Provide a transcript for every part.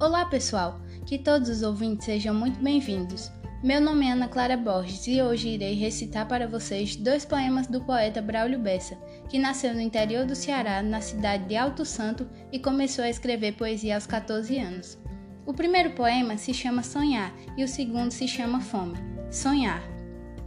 Olá, pessoal! Que todos os ouvintes sejam muito bem-vindos. Meu nome é Ana Clara Borges e hoje irei recitar para vocês dois poemas do poeta Braulio Bessa, que nasceu no interior do Ceará, na cidade de Alto Santo, e começou a escrever poesia aos 14 anos. O primeiro poema se chama Sonhar e o segundo se chama Fome. Sonhar.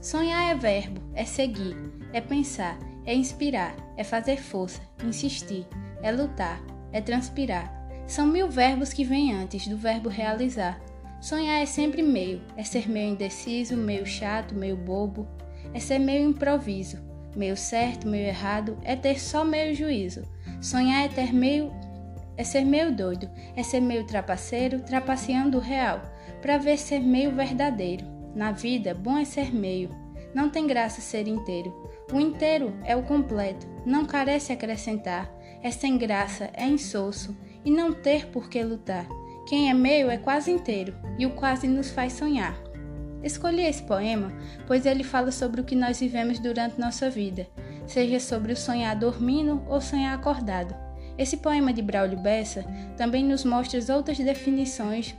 Sonhar é verbo, é seguir, é pensar, é inspirar, é fazer força, insistir, é lutar, é transpirar são mil verbos que vêm antes do verbo realizar. Sonhar é sempre meio, é ser meio indeciso, meio chato, meio bobo, é ser meio improviso, meio certo, meio errado, é ter só meio juízo. Sonhar é ter meio é ser meio doido, é ser meio trapaceiro, trapaceando o real, para ver ser meio verdadeiro. Na vida, bom é ser meio, não tem graça ser inteiro. O inteiro é o completo, não carece acrescentar, é sem graça, é insosso, e não ter por que lutar. Quem é meio é quase inteiro, e o quase nos faz sonhar. Escolhi esse poema pois ele fala sobre o que nós vivemos durante nossa vida, seja sobre o sonhar dormindo ou sonhar acordado. Esse poema de Braulio Bessa também nos mostra outras definições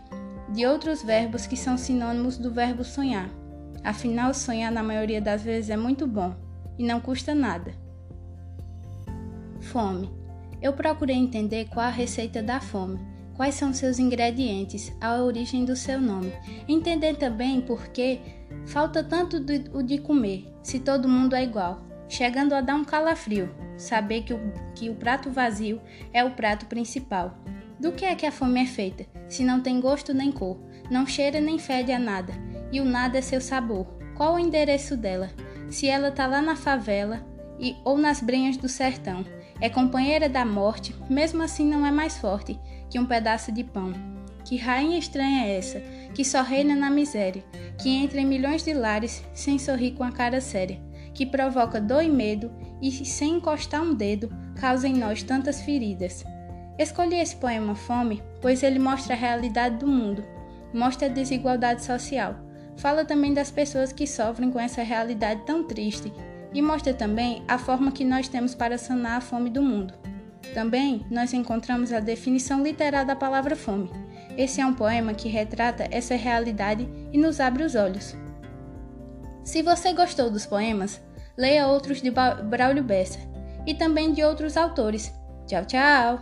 de outros verbos que são sinônimos do verbo sonhar. Afinal, sonhar na maioria das vezes é muito bom e não custa nada. Fome. Eu procurei entender qual a receita da fome, quais são seus ingredientes, a origem do seu nome. Entender também por que falta tanto o de comer, se todo mundo é igual, chegando a dar um calafrio, saber que o, que o prato vazio é o prato principal. Do que é que a fome é feita, se não tem gosto nem cor, não cheira nem fede a nada, e o nada é seu sabor? Qual o endereço dela? Se ela tá lá na favela e ou nas brenhas do sertão, é companheira da morte, mesmo assim não é mais forte que um pedaço de pão. Que rainha estranha é essa, que só reina na miséria, que entra em milhões de lares sem sorrir com a cara séria, que provoca dor e medo e, sem encostar um dedo, causa em nós tantas feridas. Escolhi esse poema Fome, pois ele mostra a realidade do mundo, mostra a desigualdade social, fala também das pessoas que sofrem com essa realidade tão triste e mostra também a forma que nós temos para sanar a fome do mundo. Também nós encontramos a definição literal da palavra fome. Esse é um poema que retrata essa realidade e nos abre os olhos. Se você gostou dos poemas, leia outros de Braulio Bessa e também de outros autores. Tchau, tchau!